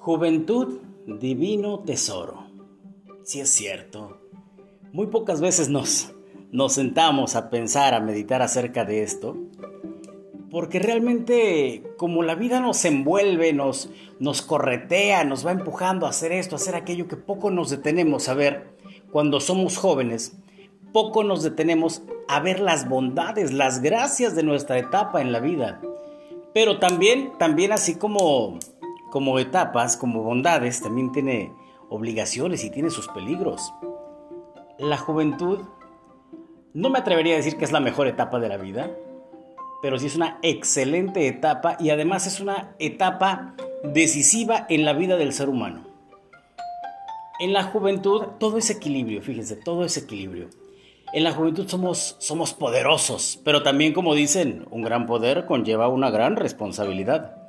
Juventud, divino tesoro. Si es cierto. Muy pocas veces nos, nos sentamos a pensar, a meditar acerca de esto, porque realmente como la vida nos envuelve, nos, nos corretea, nos va empujando a hacer esto, a hacer aquello que poco nos detenemos a ver cuando somos jóvenes, poco nos detenemos a ver las bondades, las gracias de nuestra etapa en la vida. Pero también, también así como como etapas, como bondades, también tiene obligaciones y tiene sus peligros. La juventud, no me atrevería a decir que es la mejor etapa de la vida, pero sí es una excelente etapa y además es una etapa decisiva en la vida del ser humano. En la juventud todo es equilibrio, fíjense, todo es equilibrio. En la juventud somos, somos poderosos, pero también como dicen, un gran poder conlleva una gran responsabilidad.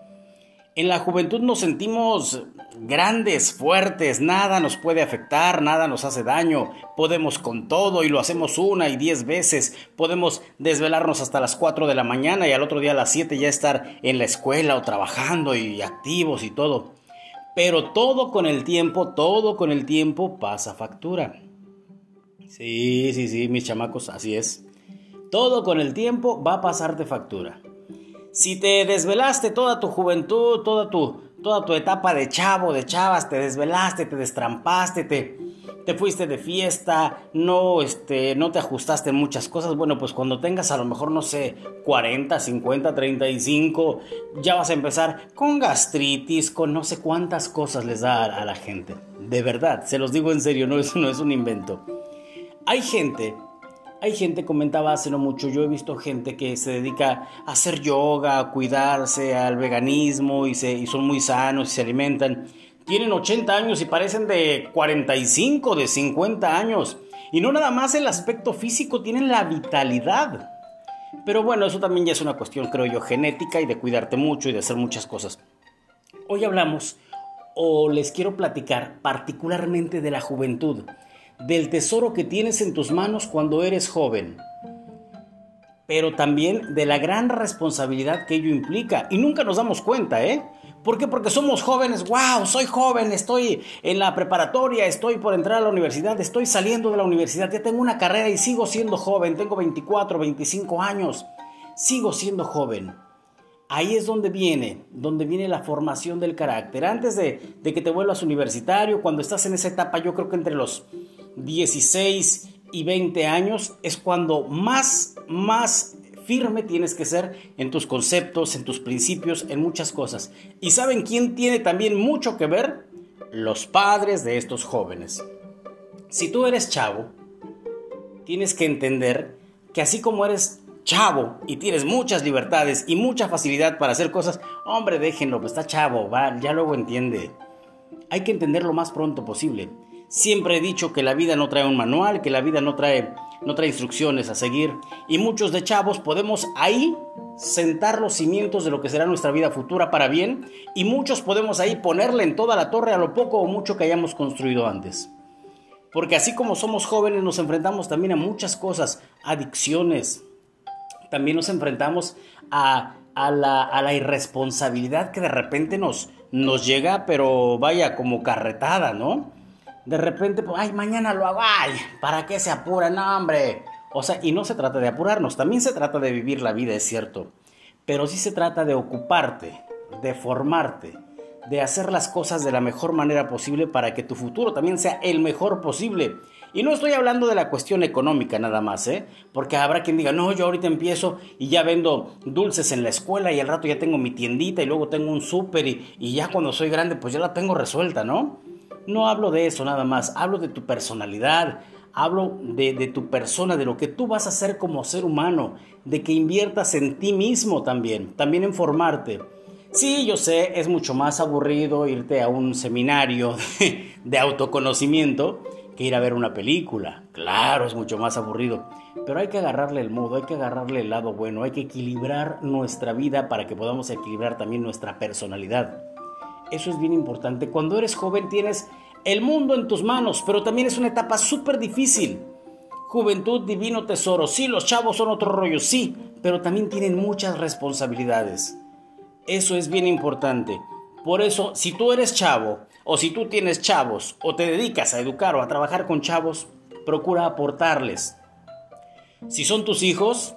En la juventud nos sentimos grandes, fuertes, nada nos puede afectar, nada nos hace daño, podemos con todo y lo hacemos una y diez veces, podemos desvelarnos hasta las 4 de la mañana y al otro día a las 7 ya estar en la escuela o trabajando y activos y todo. Pero todo con el tiempo, todo con el tiempo pasa factura. Sí, sí, sí, mis chamacos, así es. Todo con el tiempo va a pasarte factura. Si te desvelaste toda tu juventud, toda tu, toda tu etapa de chavo, de chavas, te desvelaste, te destrampaste, te, te fuiste de fiesta, no, este, no te ajustaste en muchas cosas, bueno, pues cuando tengas a lo mejor, no sé, 40, 50, 35, ya vas a empezar con gastritis, con no sé cuántas cosas les da a, la gente. De verdad, se los digo en serio, no, no es un invento. Hay gente hay gente, comentaba hace no mucho, yo he visto gente que se dedica a hacer yoga, a cuidarse, al veganismo y, se, y son muy sanos y se alimentan. Tienen 80 años y parecen de 45, de 50 años. Y no nada más el aspecto físico, tienen la vitalidad. Pero bueno, eso también ya es una cuestión, creo yo, genética y de cuidarte mucho y de hacer muchas cosas. Hoy hablamos, o les quiero platicar particularmente de la juventud del tesoro que tienes en tus manos cuando eres joven, pero también de la gran responsabilidad que ello implica. Y nunca nos damos cuenta, ¿eh? ¿Por qué? Porque somos jóvenes, wow, soy joven, estoy en la preparatoria, estoy por entrar a la universidad, estoy saliendo de la universidad, ya tengo una carrera y sigo siendo joven, tengo 24, 25 años, sigo siendo joven. Ahí es donde viene, donde viene la formación del carácter. Antes de, de que te vuelvas universitario, cuando estás en esa etapa, yo creo que entre los 16 y 20 años es cuando más, más firme tienes que ser en tus conceptos, en tus principios, en muchas cosas. ¿Y saben quién tiene también mucho que ver? Los padres de estos jóvenes. Si tú eres chavo, tienes que entender que así como eres chavo y tienes muchas libertades y mucha facilidad para hacer cosas, hombre, déjenlo, pues está chavo, va, ya luego entiende. Hay que entender lo más pronto posible. Siempre he dicho que la vida no trae un manual, que la vida no trae, no trae instrucciones a seguir. Y muchos de chavos podemos ahí sentar los cimientos de lo que será nuestra vida futura para bien. Y muchos podemos ahí ponerle en toda la torre a lo poco o mucho que hayamos construido antes. Porque así como somos jóvenes nos enfrentamos también a muchas cosas, adicciones. También nos enfrentamos a, a, la, irresponsabilidad que de repente nos, nos llega, pero vaya como carretada, ¿no? De repente, pues, ay, mañana lo hago, ay, ¿para qué se apura? No, hombre. O sea, y no se trata de apurarnos, también se trata de vivir la vida, es cierto. Pero sí se trata de ocuparte, de formarte, de hacer las cosas de la mejor manera posible para que tu futuro también sea el mejor posible. Y no estoy hablando de la cuestión económica nada más, ¿eh? Porque habrá quien diga, no, yo ahorita empiezo y ya vendo dulces en la escuela y al rato ya tengo mi tiendita y luego tengo un súper y, y ya cuando soy grande pues ya la tengo resuelta, ¿no? No hablo de eso nada más, hablo de tu personalidad, hablo de, tu persona, de lo que tú vas a hacer como ser humano, de que inviertas en ti mismo también, también en formarte. Sí, yo sé, es mucho más aburrido irte a un seminario de, autoconocimiento que ir a ver una película. Claro, es mucho más aburrido. Pero hay que agarrarle el modo, hay que agarrarle el lado bueno, hay que equilibrar nuestra vida para que podamos equilibrar también nuestra personalidad. Eso es bien importante. Cuando eres joven tienes el mundo en tus manos, pero también es una etapa súper difícil. Juventud, divino tesoro. Sí, los chavos son otro rollo, sí, pero también tienen muchas responsabilidades. Eso es bien importante. Por eso, si tú eres chavo, o si tú tienes chavos, o te dedicas a educar o a trabajar con chavos, procura aportarles. Si son tus hijos,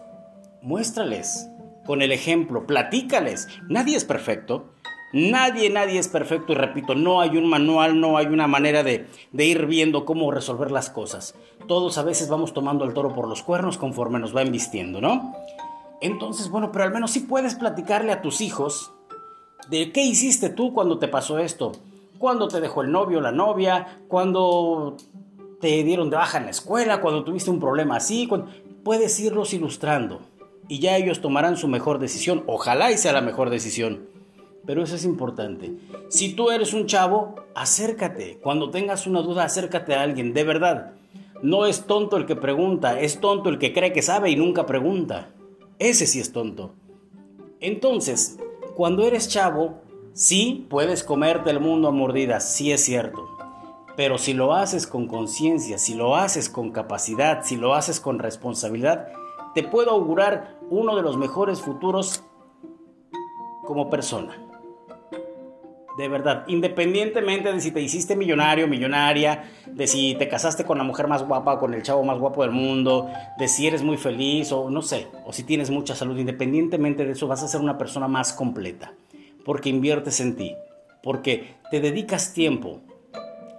muéstrales con el ejemplo, platícales. Nadie es perfecto. Nadie, nadie es perfecto y repito, no hay un manual, no hay una manera de, ir viendo cómo resolver las cosas. Todos a veces vamos tomando el toro por los cuernos conforme nos va embistiendo, ¿no? Entonces, bueno, pero al menos sí puedes platicarle a tus hijos de qué hiciste tú cuando te pasó esto. Cuando te dejó el novio o la novia, cuando te dieron de baja en la escuela, cuando tuviste un problema así, puedes irlos ilustrando y ya ellos tomarán su mejor decisión. Ojalá y sea la mejor decisión. Pero eso es importante. Si tú eres un chavo, acércate. Cuando tengas una duda, acércate a alguien, de verdad. No es tonto el que pregunta, es tonto el que cree que sabe y nunca pregunta. Ese sí es tonto. Entonces, cuando eres chavo, sí puedes comerte el mundo a mordidas, sí es cierto. Pero si lo haces con conciencia, si lo haces con capacidad, si lo haces con responsabilidad, te puedo augurar uno de los mejores futuros como persona. De verdad, independientemente de si te hiciste millonario, millonaria, de si te casaste con la mujer más guapa o con el chavo más guapo del mundo, de si eres muy feliz o no sé, o si tienes mucha salud, independientemente de eso vas a ser una persona más completa, porque inviertes en ti, porque te dedicas tiempo.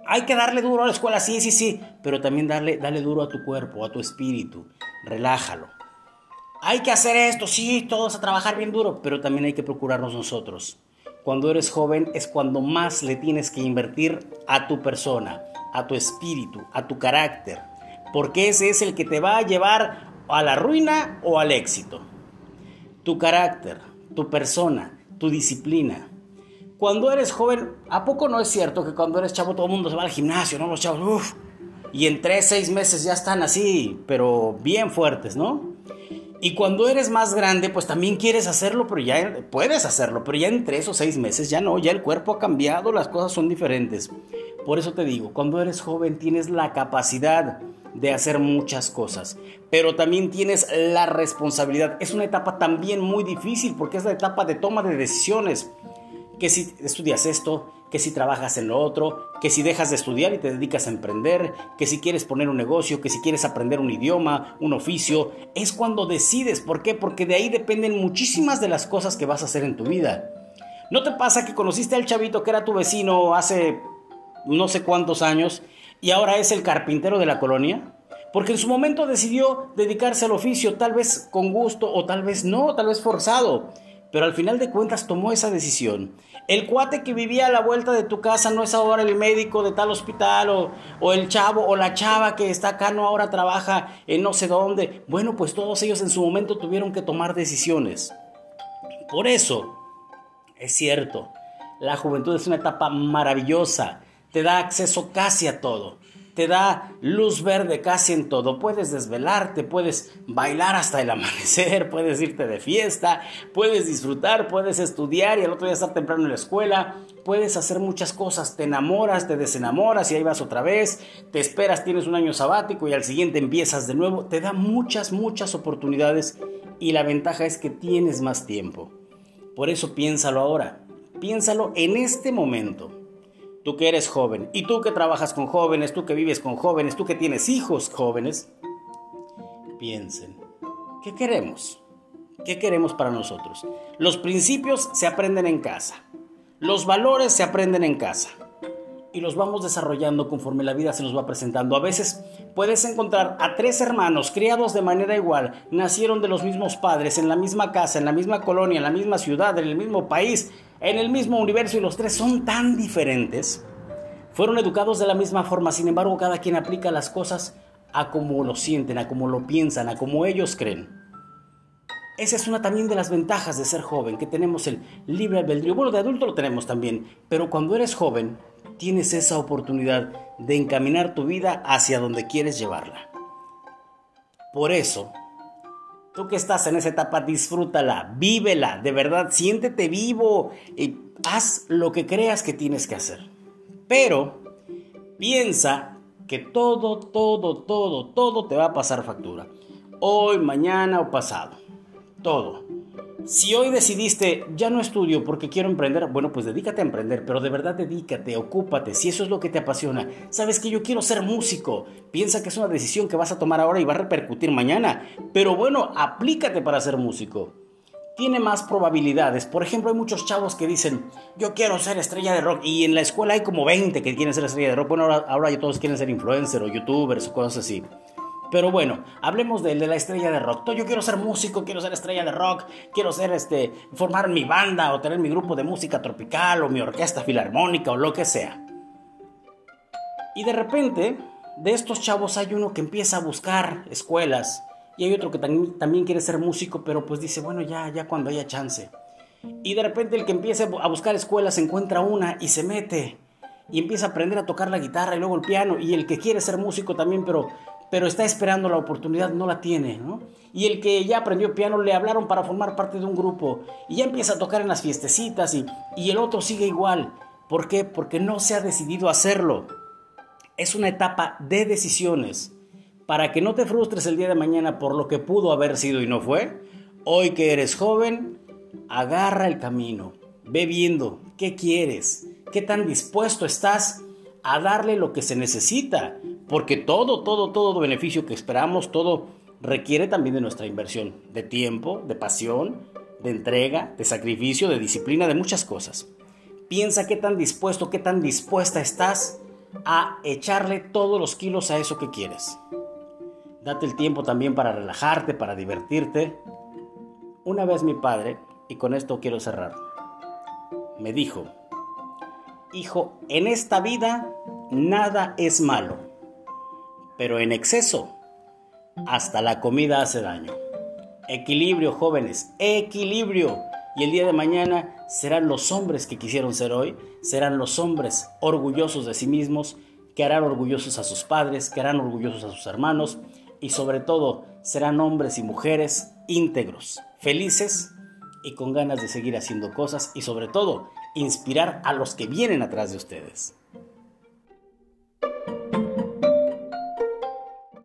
Hay que darle duro a la escuela, sí, sí, sí, pero también darle, darle duro a tu cuerpo, a tu espíritu, relájalo. Hay que hacer esto, sí, todos a trabajar bien duro, pero también hay que procurarnos nosotros cuando eres joven es cuando más le tienes que invertir a tu persona, a tu espíritu, a tu carácter, porque ese es el que te va a llevar a la ruina o al éxito. Tu carácter, tu persona, tu disciplina. Cuando eres joven, ¿a poco no es cierto que cuando eres chavo todo el mundo se va al gimnasio, ¿no? Los chavos, uff, y en tres, seis meses ya están así, pero bien fuertes, ¿no? Y cuando eres más grande, pues también quieres hacerlo, pero ya puedes hacerlo, pero ya en tres o seis meses ya no, ya el cuerpo ha cambiado, las cosas son diferentes. Por eso te digo, cuando eres joven tienes la capacidad de hacer muchas cosas, pero también tienes la responsabilidad. Es una etapa también muy difícil porque es la etapa de toma de decisiones. Que si estudias esto, que si trabajas en lo otro, que si dejas de estudiar y te dedicas a emprender, que si quieres poner un negocio, que si quieres aprender un idioma, un oficio, es cuando decides. ¿Por qué? Porque de ahí dependen muchísimas de las cosas que vas a hacer en tu vida. ¿No te pasa que conociste al chavito que era tu vecino hace no sé cuántos años y ahora es el carpintero de la colonia? Porque en su momento decidió dedicarse al oficio, tal vez con gusto o tal vez no, tal vez forzado pero al final de cuentas tomó esa decisión. El cuate que vivía a la vuelta de tu casa no es ahora el médico de tal hospital o, el chavo o la chava que está acá no ahora trabaja en no sé dónde. Bueno, pues todos ellos en su momento tuvieron que tomar decisiones. Por eso, es cierto, la juventud es una etapa maravillosa, te da acceso casi a todo te da luz verde casi en todo. Puedes desvelarte, puedes bailar hasta el amanecer, puedes irte de fiesta, puedes disfrutar, puedes estudiar y al otro día estar temprano en la escuela, puedes hacer muchas cosas, te enamoras, te desenamoras y ahí vas otra vez, te esperas, tienes un año sabático y al siguiente empiezas de nuevo, te da muchas, muchas oportunidades y la ventaja es que tienes más tiempo. Por eso piénsalo ahora, piénsalo en este momento tú que eres joven, y tú que trabajas con jóvenes, tú que vives con jóvenes, tú que tienes hijos jóvenes, piensen, ¿qué queremos? ¿Qué queremos para nosotros? Los principios se aprenden en casa, los valores se aprenden en casa y los vamos desarrollando conforme la vida se nos va presentando. A veces puedes encontrar a tres hermanos criados de manera igual, nacieron de los mismos padres, en la misma casa, en la misma colonia, en la misma ciudad, en el mismo país, en el mismo universo y los tres son tan diferentes. Fueron educados de la misma forma, sin embargo cada quien aplica las cosas a como lo sienten, a como lo piensan, a como ellos creen. Esa es una también de las ventajas de ser joven, que tenemos el libre albedrío. Bueno, de adulto lo tenemos también, pero cuando eres joven tienes esa oportunidad de encaminar tu vida hacia donde quieres llevarla. Por eso, Tú que estás en esa etapa, disfrútala, vívela, de verdad, siéntete vivo y haz lo que creas que tienes que hacer. Pero piensa que todo, todo, todo, todo te va a pasar factura. Hoy, mañana o pasado. Todo. Si hoy decidiste, ya no estudio porque quiero emprender, bueno, pues dedícate a emprender, pero de verdad dedícate, ocúpate, si eso es lo que te apasiona. Sabes que yo quiero ser músico, piensa que es una decisión que vas a tomar ahora y va a repercutir mañana, pero bueno, aplícate para ser músico. Tiene más probabilidades. Por ejemplo, hay muchos chavos que dicen, yo quiero ser estrella de rock, y en la escuela hay como 20 que quieren ser estrella de rock. Bueno, ahora, ahora todos quieren ser influencers o youtubers o cosas así. Pero bueno, hablemos de, de, la estrella de rock. Yo quiero ser músico, quiero ser estrella de rock, quiero ser este, formar mi banda o tener mi grupo de música tropical o mi orquesta filarmónica o lo que sea. Y de repente, de estos chavos hay uno que empieza a buscar escuelas y hay otro que también, también quiere ser músico, pero pues dice, bueno, ya, ya cuando haya chance. Y de repente el que empieza a buscar escuelas encuentra una y se mete y empieza a aprender a tocar la guitarra y luego el piano y el que quiere ser músico también, pero pero está esperando la oportunidad, no la tiene, ¿no? Y el que ya aprendió piano le hablaron para formar parte de un grupo y ya empieza a tocar en las fiestecitas y, y el otro sigue igual. ¿Por qué? Porque no se ha decidido hacerlo. Es una etapa de decisiones. Para que no te frustres el día de mañana por lo que pudo haber sido y no fue, hoy que eres joven, agarra el camino, ve viendo qué quieres, qué tan dispuesto estás a darle lo que se necesita porque todo, todo, todo beneficio que esperamos, todo requiere también de nuestra inversión, de tiempo, de pasión, de entrega, de sacrificio, de disciplina, de muchas cosas. Piensa qué tan dispuesto, qué tan dispuesta estás a echarle todos los kilos a eso que quieres. Date el tiempo también para relajarte, para divertirte. Una vez mi padre, y con esto quiero cerrar, me dijo, hijo, en esta vida nada es malo pero en exceso, hasta la comida hace daño. Equilibrio, jóvenes, equilibrio. Y el día de mañana serán los hombres que quisieron ser hoy, serán los hombres orgullosos de sí mismos, que harán orgullosos a sus padres, que harán orgullosos a sus hermanos y sobre todo serán hombres y mujeres íntegros, felices y con ganas de seguir haciendo cosas y sobre todo inspirar a los que vienen atrás de ustedes.